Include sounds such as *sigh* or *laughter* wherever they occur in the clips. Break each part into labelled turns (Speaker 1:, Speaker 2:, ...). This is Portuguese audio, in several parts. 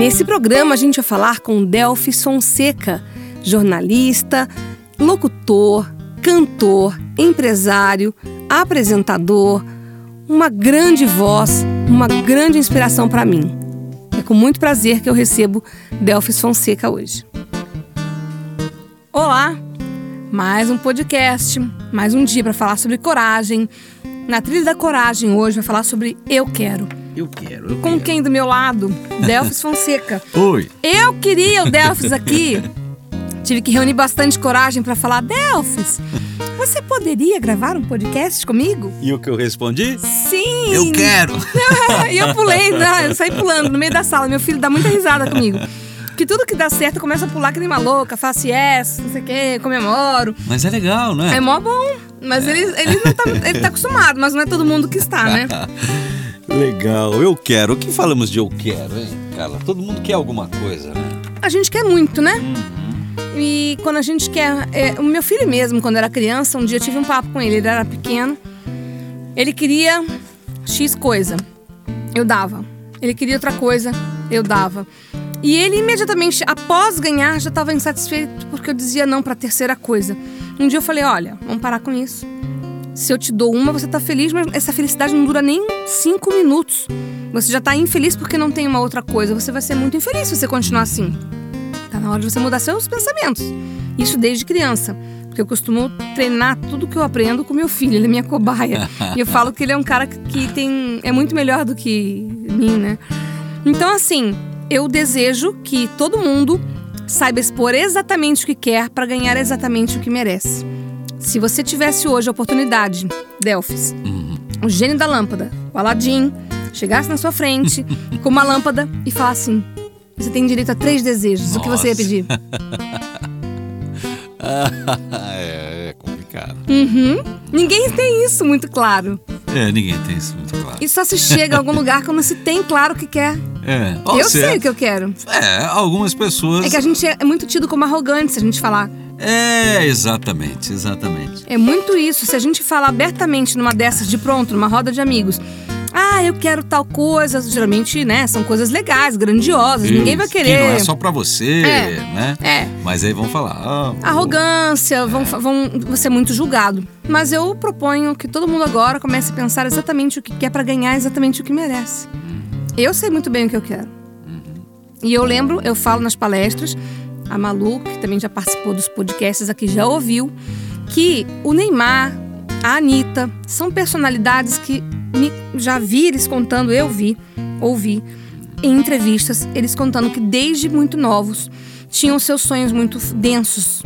Speaker 1: Nesse programa, a gente vai falar com Delphi Fonseca, jornalista, locutor, cantor, empresário, apresentador, uma grande voz, uma grande inspiração para mim. É com muito prazer que eu recebo Delphi Fonseca hoje. Olá! Mais um podcast, mais um dia para falar sobre coragem. Na trilha da coragem hoje vai falar sobre eu quero.
Speaker 2: Eu quero. Eu
Speaker 1: Com
Speaker 2: quero.
Speaker 1: quem do meu lado? Delphis *laughs* Fonseca.
Speaker 2: Oi.
Speaker 1: Eu queria o Delphis aqui. *laughs* Tive que reunir bastante coragem para falar: Delphis, você poderia gravar um podcast comigo?
Speaker 2: E o que eu respondi?
Speaker 1: Sim!
Speaker 2: Eu quero. *laughs*
Speaker 1: e eu pulei, né? eu saí pulando no meio da sala. Meu filho dá muita risada comigo. Que tudo que dá certo eu começo a pular que nem uma louca, faço yes, não sei o quê, comemoro.
Speaker 2: Mas é legal, não é?
Speaker 1: É mó bom. Mas ele, ele não tá, ele tá acostumado, mas não é todo mundo que está, né?
Speaker 2: Legal. Eu quero. O que falamos de eu quero, hein, Carla? Todo mundo quer alguma coisa, né?
Speaker 1: A gente quer muito, né?
Speaker 2: Uhum.
Speaker 1: E quando a gente quer. é, o meu filho mesmo, quando era criança, um dia eu tive um papo com ele, ele era pequeno. Ele queria X coisa. Eu dava. Ele queria outra coisa, eu dava. E ele imediatamente, após ganhar, já estava insatisfeito porque eu dizia não para a terceira coisa. Um dia eu falei: olha, vamos parar com isso. Se eu te dou uma, você tá feliz, mas essa felicidade não dura nem cinco minutos. Você já tá infeliz porque não tem uma outra coisa. Você vai ser muito infeliz se você continuar assim. Tá na hora de você mudar seus pensamentos. Isso desde criança. Porque eu costumo treinar tudo que eu aprendo com meu filho, ele é minha cobaia. *laughs* e eu falo que ele é um cara que tem. é muito melhor do que mim, né? Então, assim, eu desejo que todo mundo saiba expor exatamente o que quer para ganhar exatamente o que merece. Se você tivesse hoje a oportunidade, Delphis, o gênio da lâmpada, o Aladim, chegasse na sua frente *laughs* com uma lâmpada e falasse assim: você tem direito a três desejos, o que você ia
Speaker 2: Nossa.
Speaker 1: pedir? *laughs*
Speaker 2: é, é complicado.
Speaker 1: Uhum. Ninguém tem isso muito claro.
Speaker 2: É, ninguém tem isso muito claro.
Speaker 1: E só se chega a algum lugar quando se tem claro o que quer.
Speaker 2: É.
Speaker 1: eu sei
Speaker 2: certo.
Speaker 1: o que eu quero.
Speaker 2: É, algumas pessoas.
Speaker 1: É que a gente é muito tido como arrogante se a gente falar.
Speaker 2: É, exatamente, exatamente.
Speaker 1: É muito isso. Se a gente falar abertamente numa dessas de pronto, numa roda de amigos. Ah, eu quero tal coisa. Geralmente, né, são coisas legais, grandiosas. Ninguém vai
Speaker 2: Isso, Que
Speaker 1: querer.
Speaker 2: não é só pra você,
Speaker 1: É.
Speaker 2: né?
Speaker 1: É.
Speaker 2: Mas aí vão falar. ah,
Speaker 1: Arrogância, vão, vão, vão ser muito julgado. Mas eu proponho que todo mundo agora comece a pensar exatamente o que quer para ganhar exatamente o que merece. Eu sei muito bem o que eu quero. E eu lembro, eu falo nas palestras, a Malu, que também já participou dos podcasts aqui, já ouviu, que o Neymar, a Anitta, são personalidades que me- já vi eles contando, eu vi, ouvi, em entrevistas, eles contando que desde muito novos tinham seus sonhos muito densos.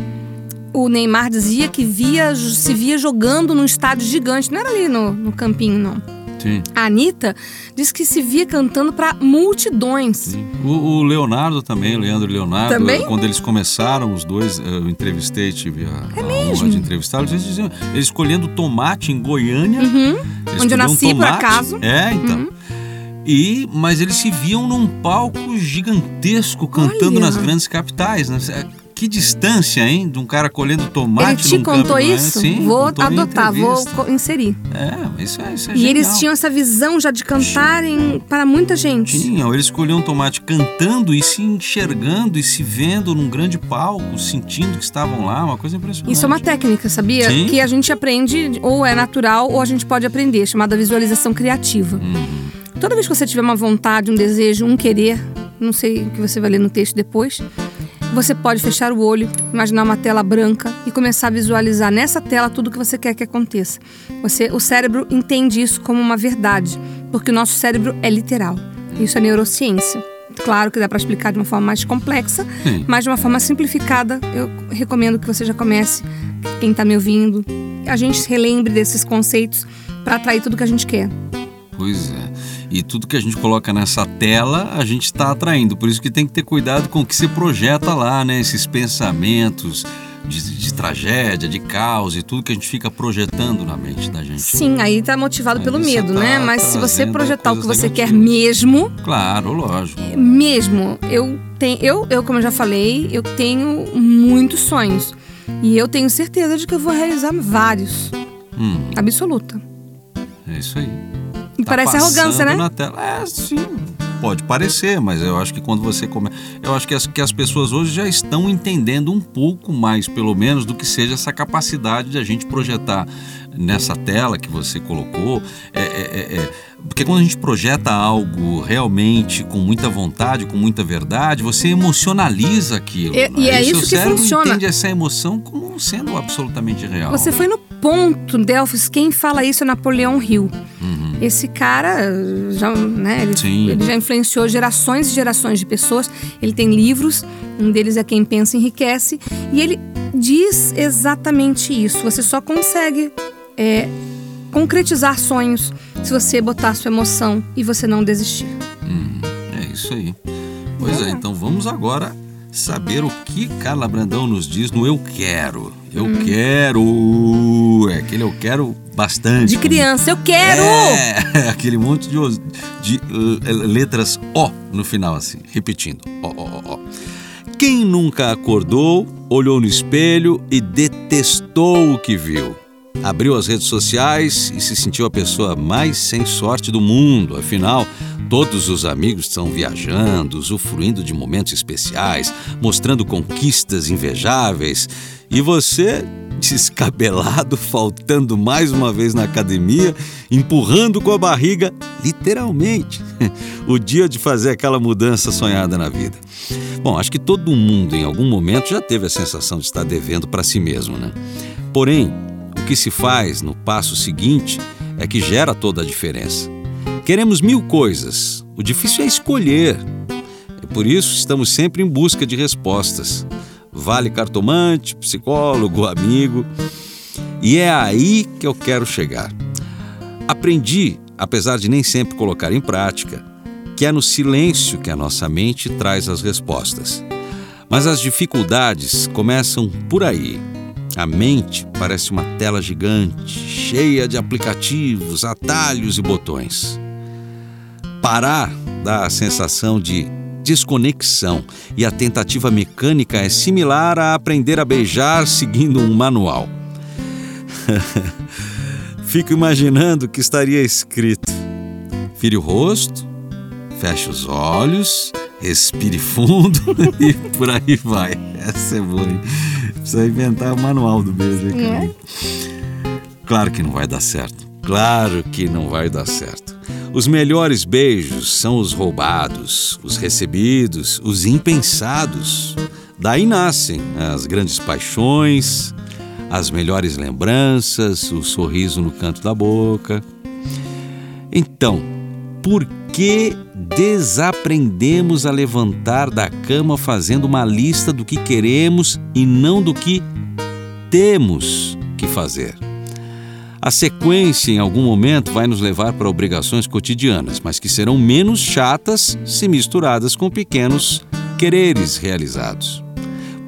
Speaker 1: O Neymar dizia que via, se via jogando num estádio gigante, não era ali no, no campinho, não.
Speaker 2: Sim.
Speaker 1: A Anitta diz que se via cantando para multidões.
Speaker 2: O, o Leonardo também, Leandro e Leonardo,
Speaker 1: Também?
Speaker 2: quando eles começaram, os dois, eh, eu entrevistei, tive a,
Speaker 1: É
Speaker 2: a honra de entrevistá-los, eles diziam, eles escolhendo tomate em Goiânia.
Speaker 1: Uhum. Onde eu nasci, por
Speaker 2: tomate.
Speaker 1: acaso.
Speaker 2: É, então.
Speaker 1: Uhum.
Speaker 2: E, mas eles se viam num palco gigantesco, cantando
Speaker 1: Olha.
Speaker 2: nas grandes capitais. Né? Que distância, hein? De um cara colhendo tomate
Speaker 1: Ele te contou
Speaker 2: campo, né?
Speaker 1: isso?
Speaker 2: Sim,
Speaker 1: vou
Speaker 2: contou
Speaker 1: adotar, vou inserir.
Speaker 2: É, isso é, isso é
Speaker 1: E
Speaker 2: genial.
Speaker 1: eles tinham essa visão já de cantarem para muita gente.
Speaker 2: Tinham, eles escolhiam tomate cantando e se enxergando e se vendo num grande palco, sentindo que estavam lá, uma coisa impressionante.
Speaker 1: Isso é uma técnica, sabia?
Speaker 2: Sim.
Speaker 1: Que a gente aprende, ou é natural, ou a gente pode aprender, chamada visualização criativa.
Speaker 2: Uhum.
Speaker 1: Toda vez que você tiver uma vontade, um desejo, um querer, não sei o que você vai ler no texto depois, você pode fechar o olho, imaginar uma tela branca e começar a visualizar nessa tela tudo que você quer que aconteça. Você, o cérebro entende isso como uma verdade, porque o nosso cérebro é literal. Isso é neurociência. Claro que dá para explicar de uma forma mais complexa,
Speaker 2: Sim.
Speaker 1: mas de uma forma simplificada, eu recomendo que você já comece, quem está me ouvindo, a gente relembre desses conceitos para atrair tudo que a gente quer.
Speaker 2: Pois é. E tudo que a gente coloca nessa tela, a gente está atraindo. Por isso que tem que ter cuidado com o que se projeta lá, né? Esses pensamentos de, de, tragédia, de caos e tudo que a gente fica projetando na mente da gente.
Speaker 1: Sim, aí tá motivado aí pelo medo, tá né? Mas se você projetar o que você negativas. quer mesmo.
Speaker 2: Claro, lógico.
Speaker 1: Mesmo. Eu tenho, eu, eu, como eu já falei, eu tenho muitos sonhos. E eu tenho certeza de que eu vou realizar vários. Hum. Absoluta.
Speaker 2: É isso aí.
Speaker 1: Tá parece arrogância, né?
Speaker 2: Na tela. É, sim. Pode parecer, mas eu acho que quando você começa. Eu acho que as, que as pessoas hoje já estão entendendo um pouco mais, pelo menos, do que seja essa capacidade de a gente projetar nessa tela que você colocou. É, é, é, é porque quando a gente projeta algo realmente com muita vontade, com muita verdade, você emocionaliza aquilo.
Speaker 1: E,
Speaker 2: né?
Speaker 1: e é isso que
Speaker 2: cérebro
Speaker 1: funciona.
Speaker 2: entende essa emoção como sendo absolutamente real.
Speaker 1: Você foi no ponto, Delfos. Quem fala isso é Napoleão Hill. Uhum. Esse cara já, né, ele, ele, já influenciou gerações e gerações de pessoas. Ele tem livros, um deles é Quem Pensa Enriquece, e ele diz exatamente isso. Você só consegue é, concretizar sonhos se você botar sua emoção e você não desistir.
Speaker 2: Hum, é isso aí. Pois é, então vamos agora saber o que Carla Brandão nos diz no Eu Quero. Eu hum. quero. É aquele eu quero bastante.
Speaker 1: De criança, eu quero!
Speaker 2: É, *laughs* aquele monte de, de uh, letras O no final, assim, repetindo. Ó, ó, ó. Quem nunca acordou, olhou no espelho e detestou o que viu? Abriu as redes sociais e se sentiu a pessoa mais sem sorte do mundo. Afinal, todos os amigos estão viajando, usufruindo de momentos especiais, mostrando conquistas invejáveis. E você, *laughs* descabelado, faltando mais uma vez na academia, empurrando com a barriga, literalmente, *laughs* o dia de fazer aquela mudança sonhada na vida. Bom, acho que todo mundo em algum momento já teve a sensação de estar devendo para si mesmo, né? Porém, o que se faz no passo seguinte é que gera toda a diferença. Queremos mil coisas, o difícil é escolher. É por isso estamos sempre em busca de respostas. Vale cartomante, psicólogo, *laughs* amigo. E é aí que eu quero chegar. Aprendi, apesar de nem sempre colocar em prática, que é no silêncio que a nossa mente traz as respostas. Mas as dificuldades começam por aí. A mente parece uma tela gigante, cheia de aplicativos, atalhos e botões. Parar dá a sensação de desconexão e a tentativa mecânica é similar a aprender a beijar seguindo um manual. *laughs* Fico imaginando que estaria escrito: vire o rosto, feche os olhos, respire fundo *laughs* e por aí vai. Essa é boa. Hein? Precisa inventar o manual do beijo aí, é? Claro que não vai dar certo. Claro que não vai dar certo. Os melhores beijos são os roubados, os recebidos, os impensados. Daí nascem as grandes paixões, as melhores lembranças, o sorriso no canto da boca. Então, por que desaprendemos a levantar da cama fazendo uma lista do que queremos e não do que temos que fazer. A sequência, em algum momento, vai nos levar para obrigações cotidianas, mas que serão menos chatas se misturadas com pequenos quereres realizados.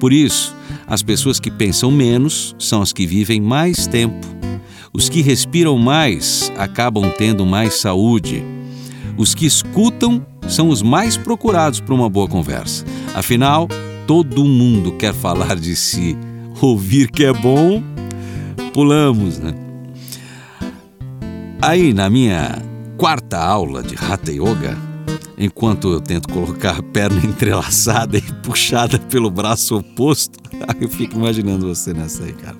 Speaker 2: Por isso, as pessoas que pensam menos são as que vivem mais tempo. Os que respiram mais acabam tendo mais saúde os que escutam são os mais procurados para uma boa conversa. Afinal, todo mundo quer falar de si. Ouvir que é bom, pulamos, né? Aí, na minha quarta aula de Hatha Yoga, enquanto eu tento colocar a perna *laughs* entrelaçada e puxada pelo braço oposto, *laughs* eu fico imaginando você nessa aí, cara.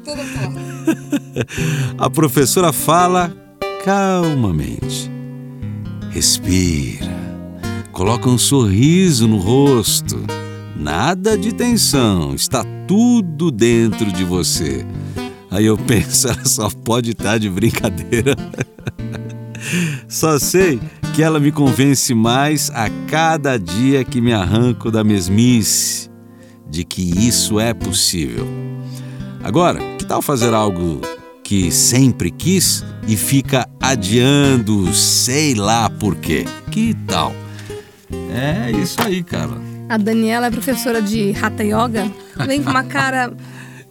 Speaker 2: *laughs* a professora fala calmamente. Respira. Coloca um sorriso no rosto. Nada de tensão, está tudo dentro de você. Aí eu penso, *laughs* ela só pode estar de brincadeira. *laughs* Só sei que ela me convence mais a cada dia que me arranco da mesmice de que isso é possível. Agora, que tal fazer algo que sempre quis e fica adiando, sei lá por quê. Que tal? É isso aí, cara.
Speaker 1: A Daniela é professora de Hatha Yoga. Vem com uma cara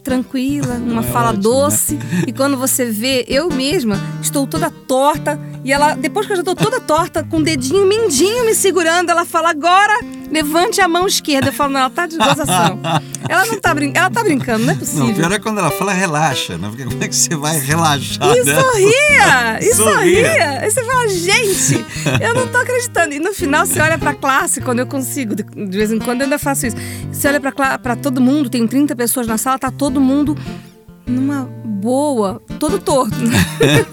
Speaker 1: tranquila, *laughs* uma é fala ótimo, doce. Né? E quando você vê, eu mesma estou toda torta. E ela, depois que eu já estou toda torta, com o dedinho mindinho me segurando, ela fala: agora levante a mão esquerda. Eu falo, não, ela tá de gozação. *laughs* ela não tá brincando, ela tá brincando, não é possível.
Speaker 2: Não, pior é quando ela fala relaxa, né? Porque como é que você vai relaxar?
Speaker 1: E né? sorria! E sorria! E você fala, gente, eu não tô acreditando. E no final você olha pra classe, quando eu consigo, de vez em quando eu ainda faço isso. Você olha pra, pra todo mundo, tem 30 pessoas na sala, tá todo mundo numa boa, todo torto. Né?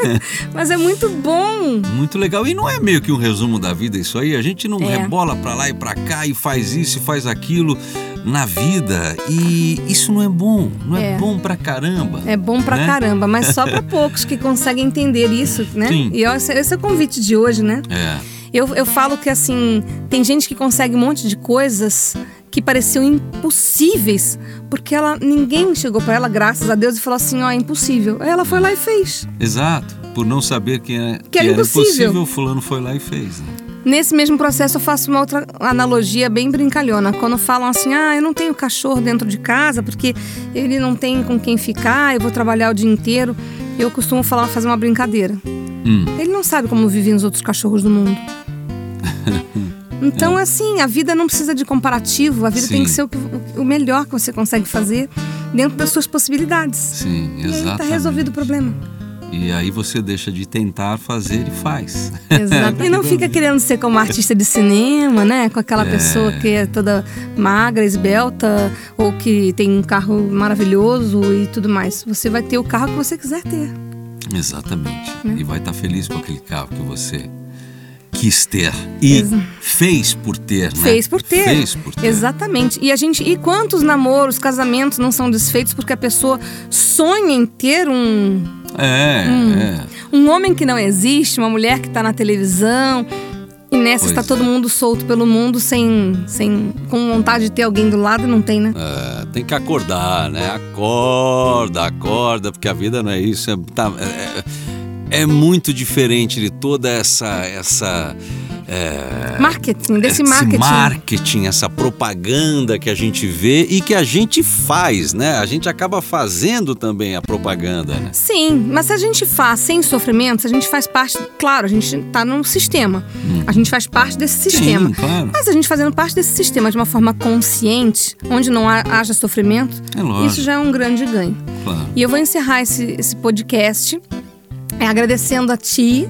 Speaker 1: *laughs* Mas é muito bom.
Speaker 2: Muito legal. E não é meio que um resumo da vida isso aí? A gente não é. rebola pra lá e pra cá e faz isso e faz aquilo na vida. E isso não é bom. Não é, é bom pra caramba.
Speaker 1: É bom pra né? caramba, mas só pra *laughs* poucos que conseguem entender isso, né? Sim. E esse é o convite de hoje, né?
Speaker 2: É.
Speaker 1: Eu, eu falo que assim, tem gente que consegue um monte de coisas que pareciam impossíveis, porque ela ninguém chegou para ela, graças a Deus, e falou assim: ó, oh, é impossível. Aí ela foi lá e fez.
Speaker 2: Exato. Por não saber que, é,
Speaker 1: que, que era, impossível. impossível,
Speaker 2: fulano foi lá e fez. Né?
Speaker 1: Nesse mesmo processo, eu faço uma outra analogia bem brincalhona. Quando falam assim, ah, eu não tenho cachorro dentro de casa porque ele não tem com quem ficar, eu vou trabalhar o dia inteiro. Eu costumo falar, fazer uma brincadeira. Hum. Ele não sabe como vivem os outros cachorros do mundo. *laughs* Então, é. assim, a vida não precisa de comparativo, a vida Sim. tem que ser o, o, melhor que você consegue fazer dentro das suas possibilidades.
Speaker 2: Sim, exatamente.
Speaker 1: E aí tá resolvido o problema.
Speaker 2: E aí você deixa de tentar fazer e faz.
Speaker 1: Exato. e não *laughs* fica querendo ser como artista de cinema, né? Com aquela é. pessoa que é toda magra, esbelta, ou que tem um carro maravilhoso e tudo mais. Você vai ter o carro que você quiser ter.
Speaker 2: Exatamente. Né? E vai estar feliz com aquele carro que você quis ter e fez por ter, né?
Speaker 1: Fez por ter.
Speaker 2: Fez por ter.
Speaker 1: Exatamente. E a gente, e quantos namoros, casamentos não são desfeitos porque a pessoa sonha em ter um
Speaker 2: é, um, é.
Speaker 1: um homem que não existe, uma mulher que está na televisão, e nessa está todo é. mundo solto pelo mundo sem, sem com vontade de ter alguém do lado, não tem, né?
Speaker 2: É, tem que acordar, né? Acorda, acorda, porque a vida não é isso. É, tá, é, é muito diferente de toda essa essa
Speaker 1: é, marketing, desse marketing.
Speaker 2: marketing, essa propaganda que a gente vê e que a gente faz, né? A gente acaba fazendo também a propaganda, né?
Speaker 1: Sim, mas se a gente faz sem sofrimento, a gente faz parte, claro, a gente está num sistema. Hum. A gente faz parte desse sistema.
Speaker 2: Sim, claro.
Speaker 1: Mas a gente fazendo parte desse sistema de uma forma consciente, onde não haja sofrimento,
Speaker 2: é
Speaker 1: isso já é um grande ganho.
Speaker 2: Claro.
Speaker 1: E eu vou encerrar esse, esse podcast é, agradecendo a ti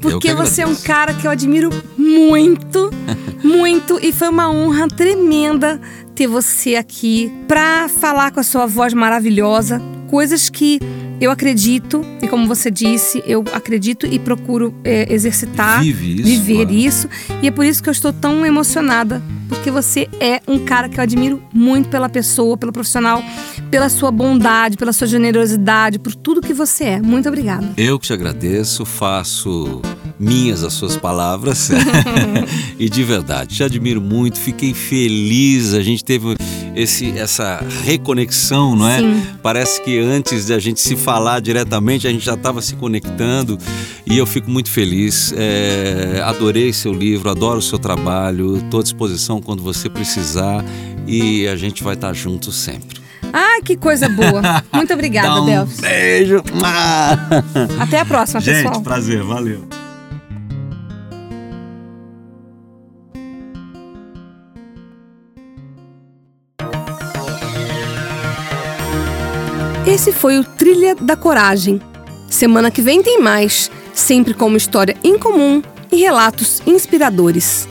Speaker 1: porque você é um cara que eu admiro muito, *laughs* muito. E foi uma honra tremenda ter você aqui para falar com a sua voz maravilhosa. Coisas que eu acredito, e como você disse, eu acredito e procuro é, exercitar,
Speaker 2: Vive isso,
Speaker 1: viver isso. E é por isso que eu estou tão emocionada, porque você é um cara que eu admiro muito pela pessoa, pelo profissional, pela sua bondade, pela sua generosidade, por tudo que você é. Muito obrigada.
Speaker 2: Eu que te agradeço, faço minhas as suas palavras. *laughs* e de verdade, te admiro muito, fiquei feliz. A gente teve esse, essa reconexão, não é?
Speaker 1: Sim.
Speaker 2: Parece que antes de a gente se falar diretamente, a gente já estava se conectando e eu fico muito feliz. É, adorei seu livro, adoro o seu trabalho, estou à disposição quando você precisar e a gente vai estar junto sempre.
Speaker 1: Ah, que coisa boa. *laughs* Muito obrigada,
Speaker 2: um
Speaker 1: Delves.
Speaker 2: Beijo. *laughs*
Speaker 1: Até a próxima,
Speaker 2: gente,
Speaker 1: pessoal.
Speaker 2: Gente, prazer, valeu.
Speaker 1: Esse foi o Trilha da Coragem. Semana que vem tem mais, sempre com uma história incomum e relatos inspiradores.